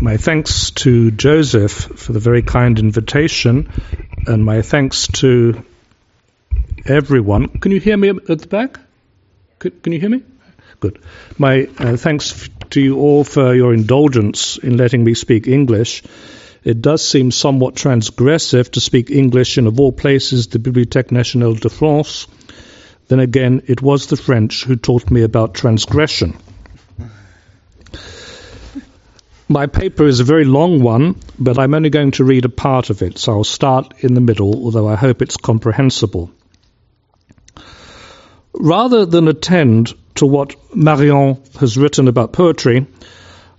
My thanks to Joseph for the very kind invitation, and my thanks to everyone. Can you hear me at the back? Can you hear me? Good. My uh, thanks to you all for your indulgence in letting me speak English. It does seem somewhat transgressive to speak English in, of all places, the Bibliothèque Nationale de France. Then again, it was the French who taught me about transgression. My paper is a very long one, but I'm only going to read a part of it, so I'll start in the middle, although I hope it's comprehensible. Rather than attend to what Marion has written about poetry,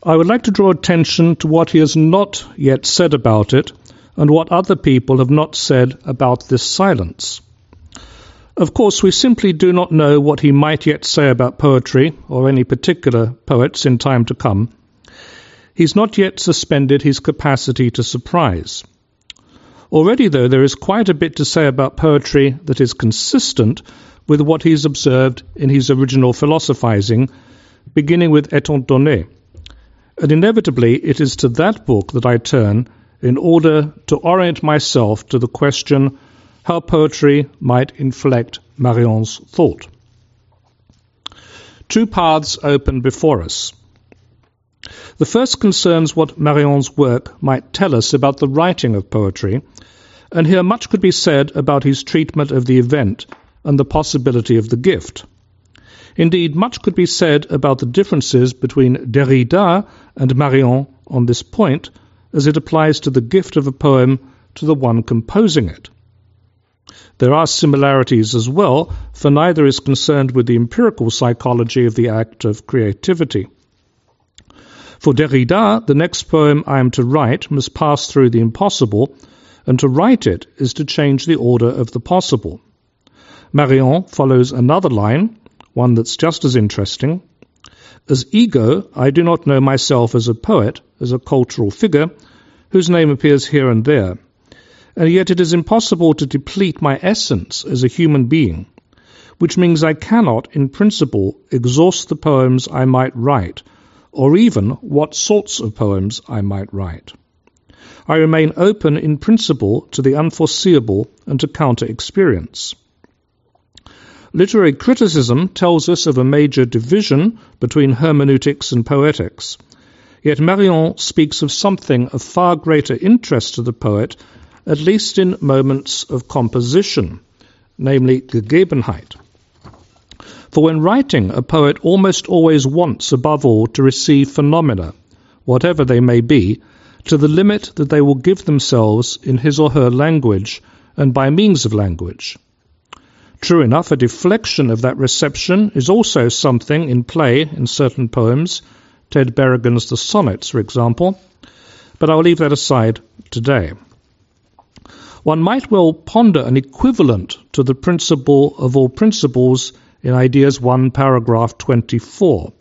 I would like to draw attention to what he has not yet said about it and what other people have not said about this silence. Of course, we simply do not know what he might yet say about poetry or any particular poets in time to come He's not yet suspended his capacity to surprise. Already, though, there is quite a bit to say about poetry that is consistent with what he's observed in his original philosophizing, beginning with Etant donné. And inevitably, it is to that book that I turn in order to orient myself to the question how poetry might inflect Marion's thought. Two paths open before us. The first concerns what Marion's work might tell us about the writing of poetry, and here much could be said about his treatment of the event and the possibility of the gift. Indeed, much could be said about the differences between Derrida and Marion on this point, as it applies to the gift of a poem to the one composing it. There are similarities as well, for neither is concerned with the empirical psychology of the act of creativity. For Derrida, the next poem I am to write must pass through the impossible, and to write it is to change the order of the possible. Marion follows another line, one that's just as interesting. As ego, I do not know myself as a poet, as a cultural figure, whose name appears here and there. And yet it is impossible to deplete my essence as a human being, which means I cannot, in principle, exhaust the poems I might write or even what sorts of poems I might write. I remain open in principle to the unforeseeable and to counter experience. Literary criticism tells us of a major division between hermeneutics and poetics. Yet Marion speaks of something of far greater interest to the poet, at least in moments of composition, namely Gegebenheit. For when writing, a poet almost always wants, above all, to receive phenomena, whatever they may be, to the limit that they will give themselves in his or her language and by means of language. True enough, a deflection of that reception is also something in play in certain poems, Ted Berrigan's The Sonnets, for example, but I'll leave that aside today. One might well ponder an equivalent to the principle of all principles in Ideas 1, paragraph 24.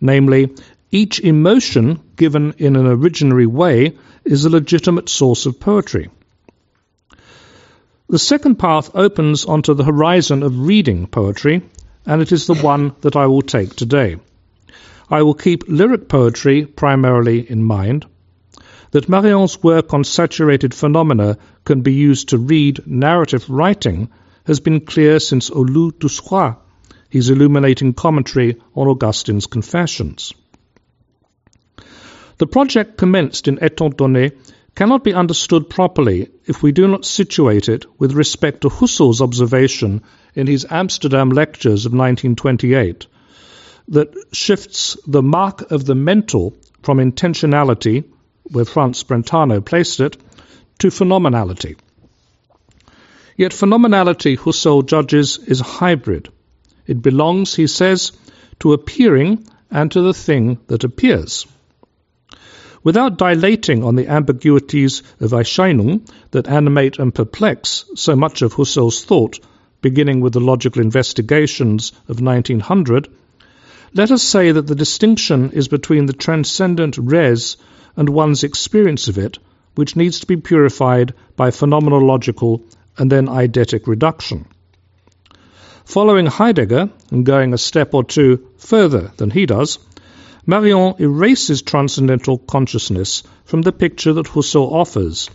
Namely, each emotion given in an originary way is a legitimate source of poetry. The second path opens onto the horizon of reading poetry, and it is the one that I will take today. I will keep lyric poetry primarily in mind. That Marion's work on saturated phenomena can be used to read narrative writing has been clear since Au lieu de soi, his illuminating commentary on Augustine's Confessions. The project commenced in Etant donné cannot be understood properly if we do not situate it with respect to Husserl's observation in his Amsterdam lectures of 1928 that shifts the mark of the mental from intentionality, where Franz Brentano placed it, to phenomenality. Yet phenomenality, Husserl judges, is a hybrid. It belongs, he says, to appearing and to the thing that appears. Without dilating on the ambiguities of Erscheinung that animate and perplex so much of Husserl's thought, beginning with the logical investigations of 1900, let us say that the distinction is between the transcendent res and one's experience of it, which needs to be purified by phenomenological and then eidetic reduction. Following Heidegger and going a step or two further than he does, Marion erases transcendental consciousness from the picture that Husserl offers,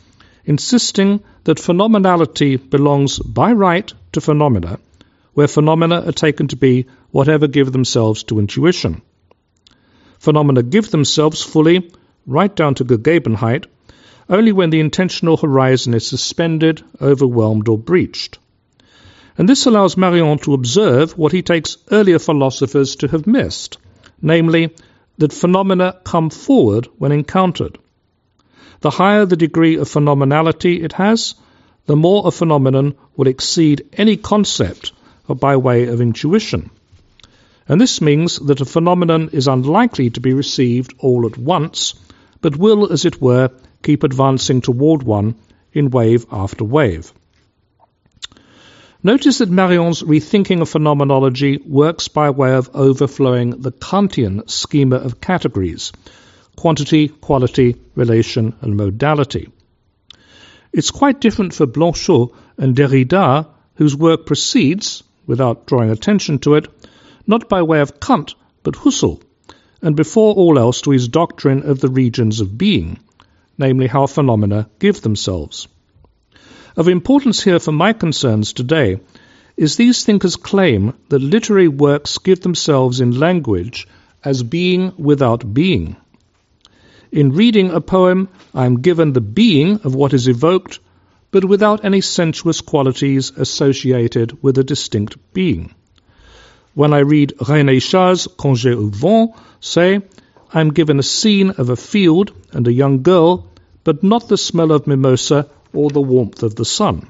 insisting that phenomenality belongs by right to phenomena, where phenomena are taken to be whatever give themselves to intuition. Phenomena give themselves fully, right down to Gegebenheit, only when the intentional horizon is suspended, overwhelmed, or breached. And this allows Marion to observe what he takes earlier philosophers to have missed, namely, that phenomena come forward when encountered. The higher the degree of phenomenality it has, the more a phenomenon will exceed any concept by way of intuition. And this means that a phenomenon is unlikely to be received all at once, but will, as it were, keep advancing toward one in wave after wave. Notice that Marion's rethinking of phenomenology works by way of overflowing the Kantian schema of categories quantity, quality, relation, and modality. It's quite different for Blanchot and Derrida, whose work proceeds, without drawing attention to it, not by way of Kant, but Husserl, and before all else to his doctrine of the regions of being, namely how phenomena give themselves. Of importance here for my concerns today is these thinkers claim that literary works give themselves in language as being without being. In reading a poem, I am given the being of what is evoked, but without any sensuous qualities associated with a distinct being. When I read René Char's Congé au Vent, say, I am given a scene of a field and a young girl, but not the smell of mimosa or the warmth of the sun.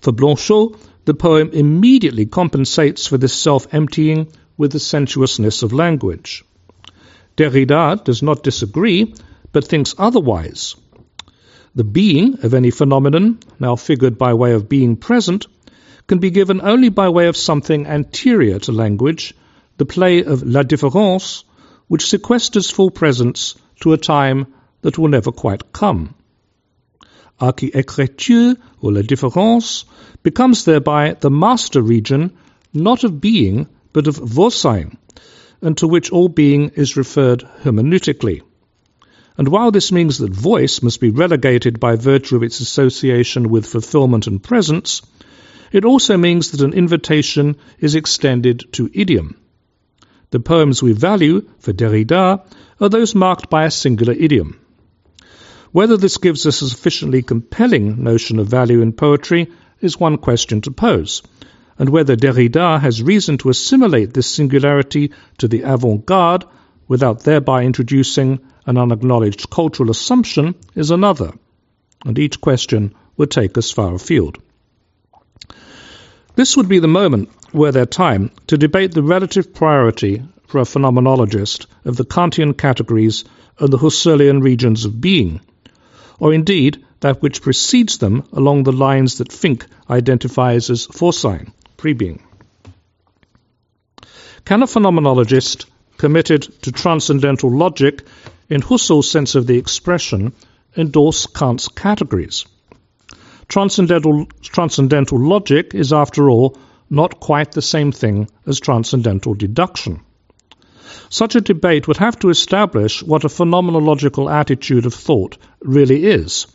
For Blanchot, the poem immediately compensates for this self emptying with the sensuousness of language. Derrida does not disagree, but thinks otherwise. The being of any phenomenon, now figured by way of being present, can be given only by way of something anterior to language, the play of la différance, which sequesters full presence to a time that will never quite come. Archi-écriture, or la différance, becomes thereby the master region, not of being, but of Vorsein, and to which all being is referred hermeneutically. And while this means that voice must be relegated by virtue of its association with fulfillment and presence, it also means that an invitation is extended to idiom. The poems we value, for Derrida, are those marked by a singular idiom. Whether this gives us a sufficiently compelling notion of value in poetry is one question to pose, and whether Derrida has reason to assimilate this singularity to the avant garde without thereby introducing an unacknowledged cultural assumption is another, and each question would take us far afield. This would be the moment, were there time, to debate the relative priority for a phenomenologist of the Kantian categories and the Husserlian regions of being, or indeed that which precedes them along the lines that Fink identifies as Vorsein, pre-being. Can a phenomenologist committed to transcendental logic in Husserl's sense of the expression endorse Kant's categories? Transcendental, transcendental logic is, after all, not quite the same thing as transcendental deduction. Such a debate would have to establish what a phenomenological attitude of thought really is,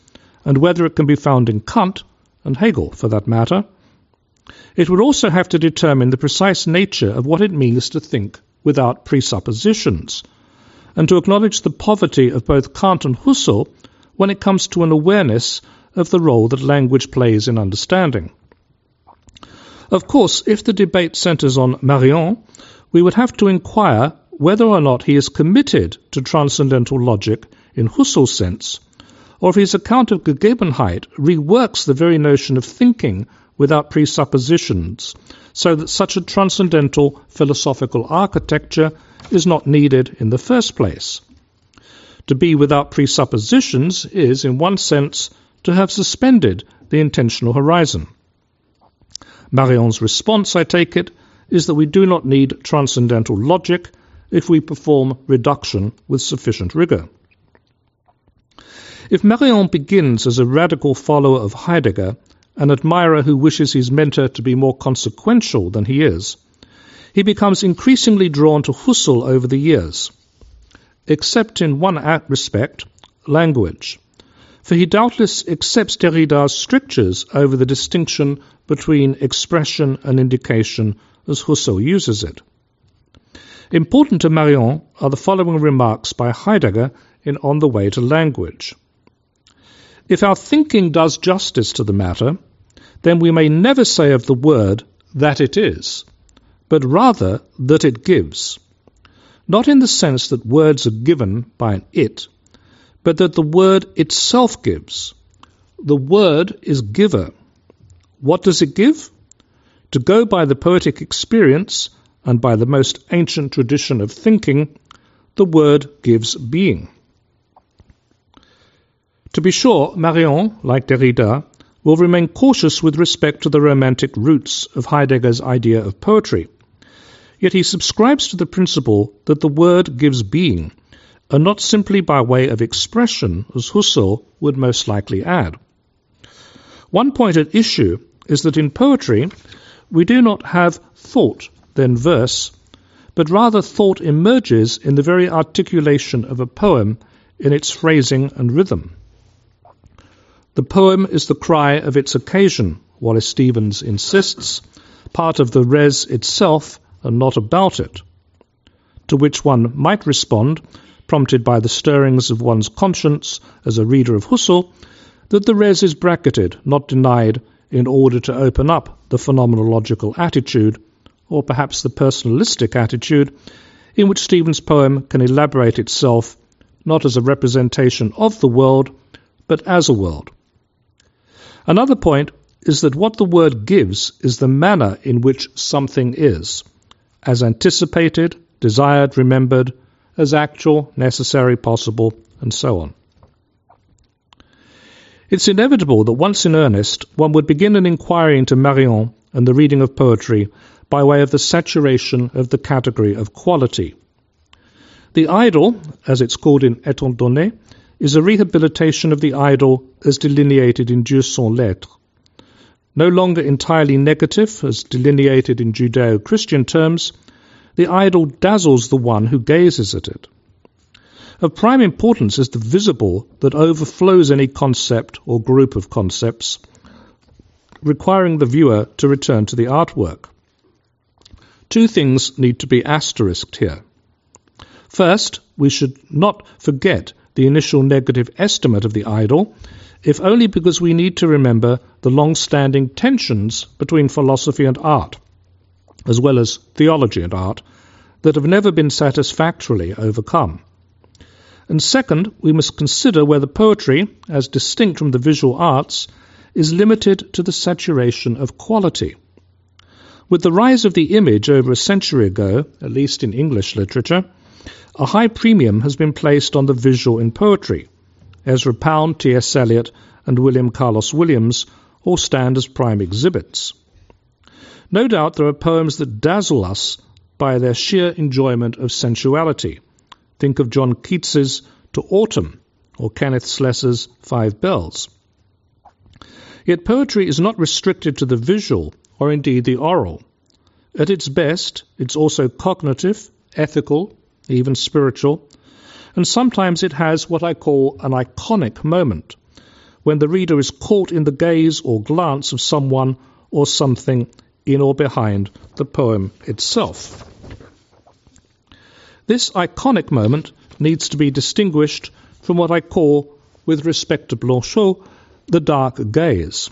and whether it can be found in Kant, and Hegel for that matter. It would also have to determine the precise nature of what it means to think without presuppositions, and to acknowledge the poverty of both Kant and Husserl when it comes to an awareness of the role that language plays in understanding. Of course, if the debate centers on Marion, we would have to inquire whether or not he is committed to transcendental logic in Husserl's sense, or if his account of Gegebenheit reworks the very notion of thinking without presuppositions, so that such a transcendental philosophical architecture is not needed in the first place. To be without presuppositions is, in one sense, to have suspended the intentional horizon. Marion's response, I take it, is that we do not need transcendental logic if we perform reduction with sufficient rigor. If Marion begins as a radical follower of Heidegger, an admirer who wishes his mentor to be more consequential than he is, he becomes increasingly drawn to Husserl over the years, except in one respect, language. For he doubtless accepts Derrida's strictures over the distinction between expression and indication as Husserl uses it. Important to Marion are the following remarks by Heidegger in On the Way to Language. If our thinking does justice to the matter, then we may never say of the word that it is, but rather that it gives. Not in the sense that words are given by an it, but that the word itself gives. The word is giver. What does it give? To go by the poetic experience and by the most ancient tradition of thinking, the word gives being. To be sure, Marion, like Derrida, will remain cautious with respect to the romantic roots of Heidegger's idea of poetry. Yet he subscribes to the principle that the word gives being, and not simply by way of expression, as Husserl would most likely add. One point at issue is that in poetry we do not have thought, then verse, but rather thought emerges in the very articulation of a poem in its phrasing and rhythm. The poem is the cry of its occasion, Wallace Stevens insists, part of the res itself and not about it, to which one might respond, prompted by the stirrings of one's conscience as a reader of Husserl, that the res is bracketed, not denied, in order to open up the phenomenological attitude, or perhaps the personalistic attitude, in which Stevens' poem can elaborate itself not as a representation of the world, but as a world. Another point is that what the word gives is the manner in which something is, as anticipated, desired, remembered, as actual, necessary, possible, and so on. It's inevitable that once in earnest, one would begin an inquiry into Marion and the reading of poetry by way of the saturation of the category of quality. The idol, as it's called in Etant Donné, is a rehabilitation of the idol as delineated in Dieu sans l'être. No longer entirely negative, as delineated in Judeo Christian terms, the idol dazzles the one who gazes at it. Of prime importance is the visible that overflows any concept or group of concepts, requiring the viewer to return to the artwork. Two things need to be asterisked here. First, we should not forget the initial negative estimate of the idol, if only because we need to remember the long standing tensions between philosophy and art, as well as theology and art, that have never been satisfactorily overcome. And second, we must consider whether poetry, as distinct from the visual arts, is limited to the saturation of quality. With the rise of the image over a century ago, at least in English literature, a high premium has been placed on the visual in poetry. Ezra Pound, T.S. Eliot, and William Carlos Williams all stand as prime exhibits. No doubt there are poems that dazzle us by their sheer enjoyment of sensuality. Think of John Keats's To Autumn or Kenneth Slessor's Five Bells. Yet poetry is not restricted to the visual or indeed the oral. At its best, it's also cognitive, ethical, even spiritual, and sometimes it has what I call an iconic moment, when the reader is caught in the gaze or glance of someone or something in or behind the poem itself. This iconic moment needs to be distinguished from what I call, with respect to Blanchot, the dark gaze.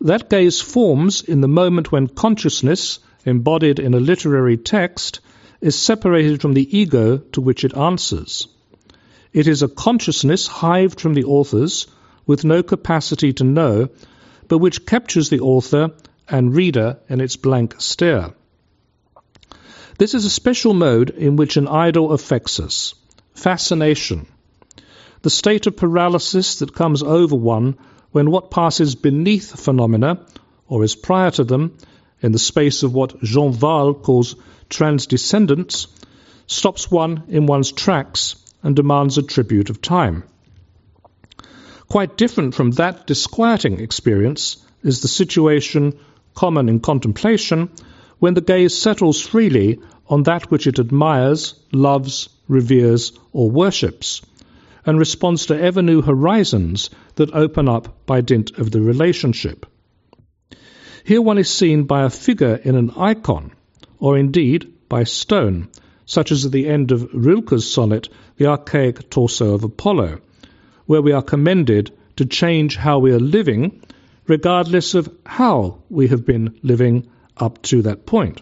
That gaze forms in the moment when consciousness, embodied in a literary text, is separated from the ego to which it answers. It is a consciousness hived from the authors with no capacity to know, but which captures the author and reader in its blank stare. This is a special mode in which an idol affects us fascination, the state of paralysis that comes over one when what passes beneath phenomena, or is prior to them, in the space of what Jean Wahl calls transdescendence, stops one in one's tracks and demands a tribute of time. Quite different from that disquieting experience is the situation common in contemplation when the gaze settles freely on that which it admires, loves, reveres, or worships, and responds to ever new horizons that open up by dint of the relationship. Here one is seen by a figure in an icon, or indeed by stone, such as at the end of Rilke's sonnet, The Archaic Torso of Apollo, where we are commended to change how we are living, regardless of how we have been living up to that point.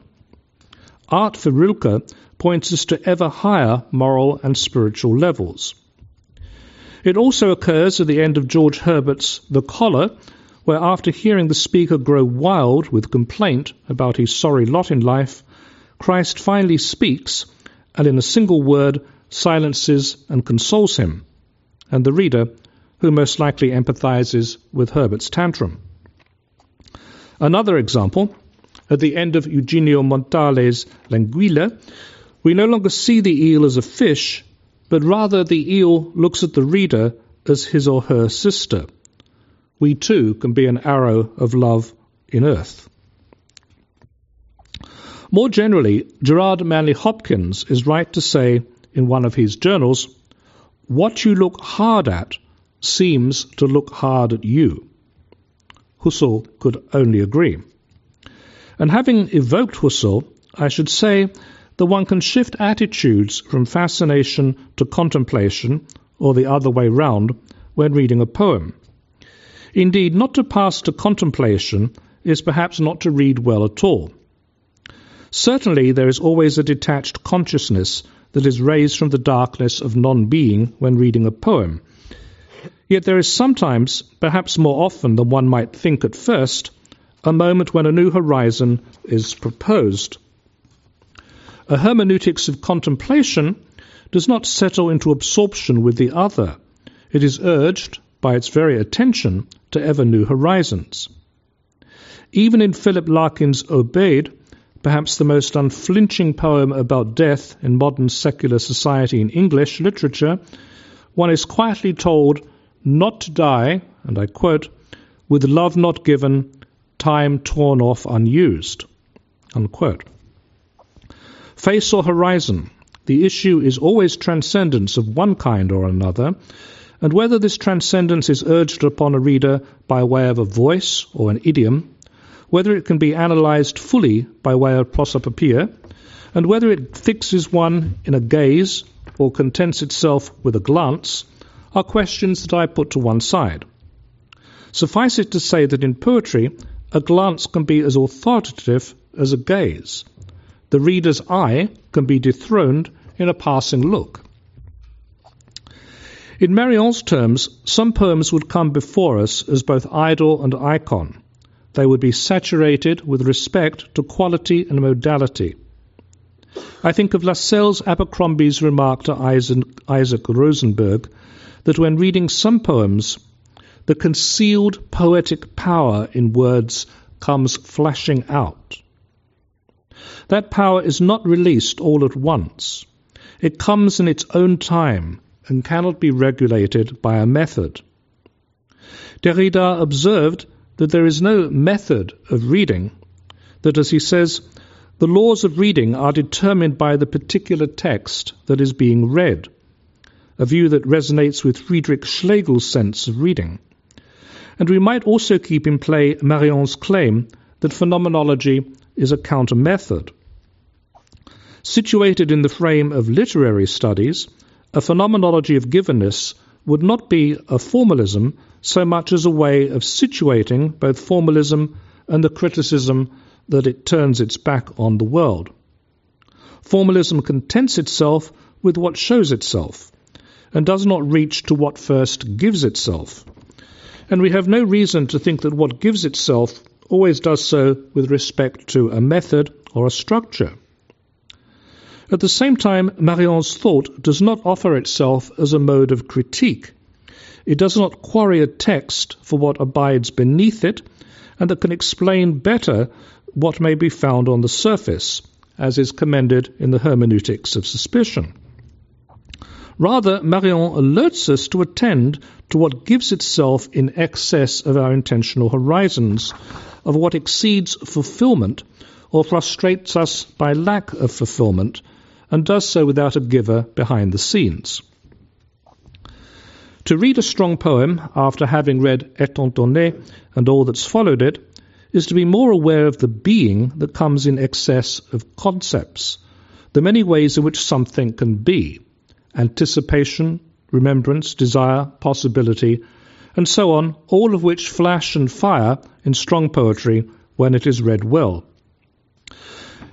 Art for Rilke points us to ever higher moral and spiritual levels. It also occurs at the end of George Herbert's The Collar, where after hearing the speaker grow wild with complaint about his sorry lot in life, Christ finally speaks and in a single word silences and consoles him, and the reader, who most likely empathizes with Herbert's tantrum. Another example at the end of Eugenio Montale's L'Anguilla, we no longer see the eel as a fish, but rather the eel looks at the reader as his or her sister. We too can be an arrow of love in earth. More generally, Gerard Manley Hopkins is right to say in one of his journals, what you look hard at seems to look hard at you. Husserl could only agree. And having evoked Husserl, I should say that one can shift attitudes from fascination to contemplation, or the other way round, when reading a poem. Indeed, not to pass to contemplation is perhaps not to read well at all. Certainly, there is always a detached consciousness that is raised from the darkness of non being when reading a poem. Yet there is sometimes, perhaps more often than one might think at first, a moment when a new horizon is proposed. A hermeneutics of contemplation does not settle into absorption with the other. It is urged, by its very attention, to ever new horizons. Even in Philip Larkin's Aubade, perhaps the most unflinching poem about death in modern secular society in English literature, one is quietly told not to die, and I quote, with love not given, time torn off unused. Unquote. Face or horizon, the issue is always transcendence of one kind or another, and whether this transcendence is urged upon a reader by way of a voice or an idiom, whether it can be analyzed fully by way of prosopopoeia, and whether it fixes one in a gaze or contents itself with a glance, are questions that I put to one side. Suffice it to say that in poetry, a glance can be as authoritative as a gaze. The reader's eye can be dethroned in a passing look. In Marion's terms, some poems would come before us as both idol and icon. They would be saturated with respect to quality and modality. I think of Lascelles Abercrombie's remark to Isaac Rosenberg that when reading some poems, the concealed poetic power in words comes flashing out. That power is not released all at once. It comes in its own time and cannot be regulated by a method. Derrida observed that there is no method of reading, that, as he says, the laws of reading are determined by the particular text that is being read, a view that resonates with Friedrich Schlegel's sense of reading. And we might also keep in play Marion's claim that phenomenology is a counter method. Situated in the frame of literary studies, a phenomenology of givenness would not be a formalism so much as a way of situating both formalism and the criticism that it turns its back on the world. Formalism contents itself with what shows itself, and does not reach to what first gives itself and we have no reason to think that what gives itself always does so with respect to a method or a structure. At the same time, Marion's thought does not offer itself as a mode of critique. It does not quarry a text for what abides beneath it, and that can explain better what may be found on the surface, as is commended in the hermeneutics of suspicion. Rather, Marion alerts us to attend to what gives itself in excess of our intentional horizons, of what exceeds fulfillment, or frustrates us by lack of fulfillment, and does so without a giver behind the scenes. To read a strong poem after having read Etant donné and all that's followed it is to be more aware of the being that comes in excess of concepts, the many ways in which something can be anticipation, remembrance, desire, possibility, and so on, all of which flash and fire in strong poetry when it is read well.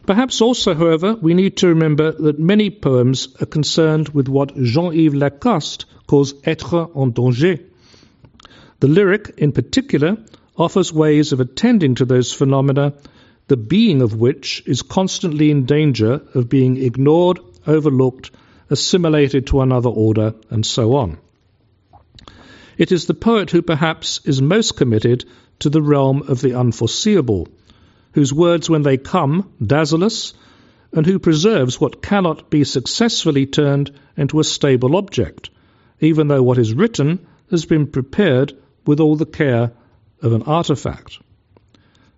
Perhaps also, however, we need to remember that many poems are concerned with what Jean-Yves Lacoste calls être en danger. The lyric, in particular, offers ways of attending to those phenomena, the being of which is constantly in danger of being ignored, overlooked, assimilated to another order, and so on. It is the poet who perhaps is most committed to the realm of the unforeseeable, whose words, when they come, dazzle us, and who preserves what cannot be successfully turned into a stable object, even though what is written has been prepared with all the care of an artifact.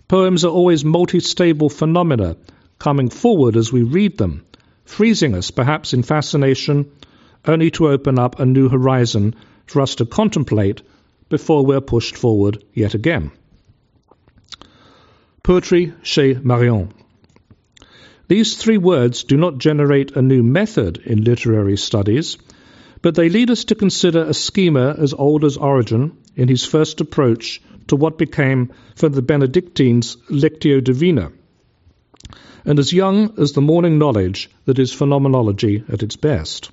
Poems are always multi-stable phenomena, coming forward as we read them, freezing us perhaps in fascination, only to open up a new horizon for us to contemplate before we're pushed forward yet again. Poetry chez Marion. These three words do not generate a new method in literary studies, but they lead us to consider a schema as old as Origen in his first approach to what became for the Benedictines Lectio Divina, and as young as the morning knowledge that is phenomenology at its best.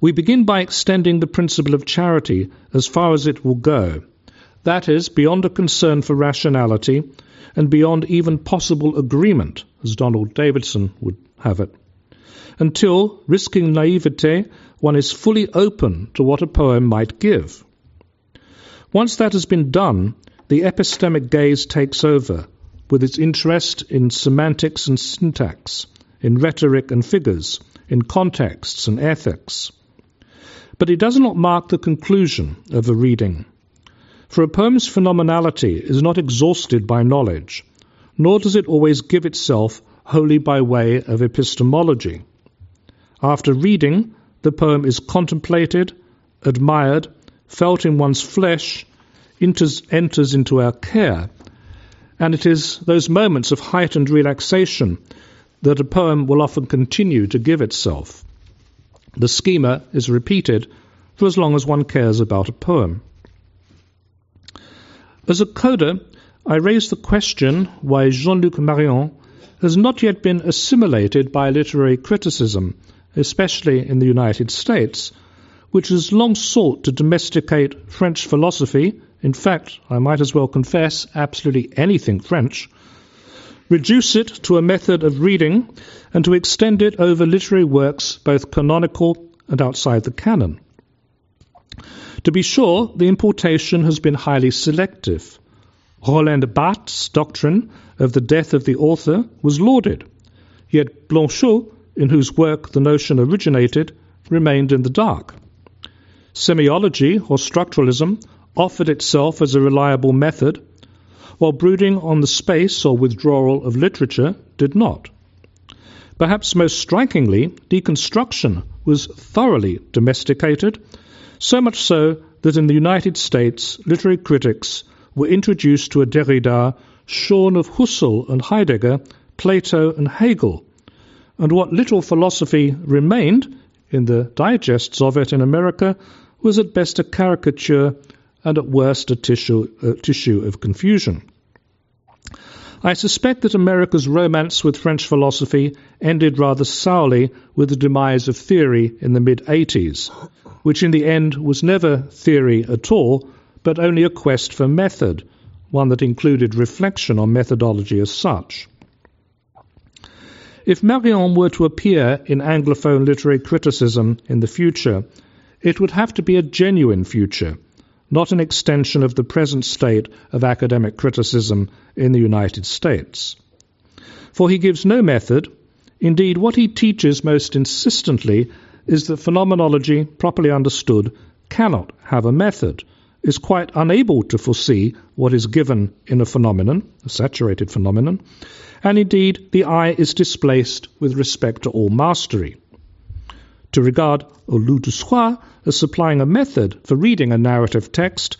We begin by extending the principle of charity as far as it will go, that is, beyond a concern for rationality and beyond even possible agreement, as Donald Davidson would have it, until, risking naivete, one is fully open to what a poem might give. Once that has been done, the epistemic gaze takes over, with its interest in semantics and syntax, in rhetoric and figures, in contexts and ethics. But it does not mark the conclusion of a reading. For a poem's phenomenality is not exhausted by knowledge, nor does it always give itself wholly by way of epistemology. After reading, the poem is contemplated, admired, felt in one's flesh, enters, enters into our care. And it is those moments of heightened relaxation that a poem will often continue to give itself. The schema is repeated for as long as one cares about a poem. As a coda, I raise the question why Jean Luc Marion has not yet been assimilated by literary criticism, especially in the United States, which has long sought to domesticate French philosophy, in fact, I might as well confess, absolutely anything French, reduce it to a method of reading, and to extend it over literary works both canonical and outside the canon. To be sure, the importation has been highly selective. Roland Barthes' doctrine of the death of the author was lauded, yet Blanchot, in whose work the notion originated, remained in the dark. Semiology, or structuralism, offered itself as a reliable method, while brooding on the space or withdrawal of literature did not. Perhaps most strikingly, deconstruction was thoroughly domesticated, so much so that in the United States, literary critics were introduced to a Derrida shorn of Husserl and Heidegger, Plato and Hegel, and what little philosophy remained in the digests of it in America was at best a caricature and at worst a tissue, tissue of confusion. I suspect that America's romance with French philosophy ended rather sourly with the demise of theory in the mid 80s, which in the end was never theory at all, but only a quest for method, one that included reflection on methodology as such. If Marion were to appear in Anglophone literary criticism in the future, it would have to be a genuine future, not an extension of the present state of academic criticism in the United States. For he gives no method. Indeed, what he teaches most insistently is that phenomenology, properly understood, cannot have a method, is quite unable to foresee what is given in a phenomenon, a saturated phenomenon, and indeed the eye is displaced with respect to all mastery. To regard lieu de soi as supplying a method for reading a narrative text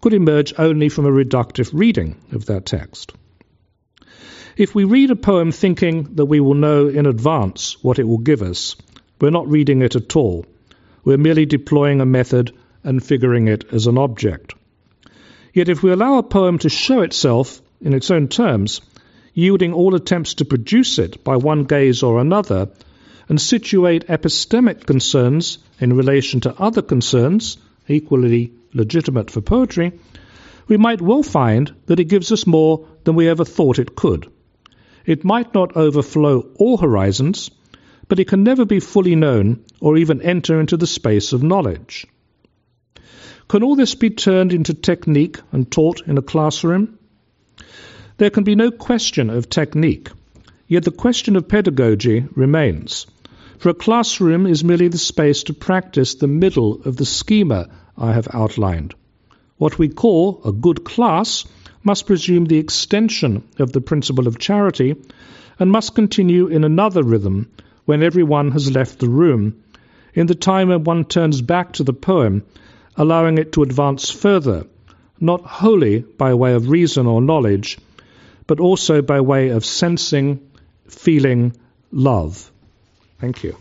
could emerge only from a reductive reading of that text. If we read a poem thinking that we will know in advance what it will give us, we're not reading it at all. We're merely deploying a method and figuring it as an object. Yet if we allow a poem to show itself in its own terms, yielding all attempts to produce it by one gaze or another, and situate epistemic concerns in relation to other concerns, equally legitimate for poetry, we might well find that it gives us more than we ever thought it could. It might not overflow all horizons, but it can never be fully known or even enter into the space of knowledge. Can all this be turned into technique and taught in a classroom? There can be no question of technique, yet the question of pedagogy remains for a classroom is merely the space to practice the middle of the schema I have outlined. What we call a good class must presume the extension of the principle of charity and must continue in another rhythm when everyone has left the room, in the time when one turns back to the poem, allowing it to advance further, not wholly by way of reason or knowledge, but also by way of sensing, feeling, love. Thank you.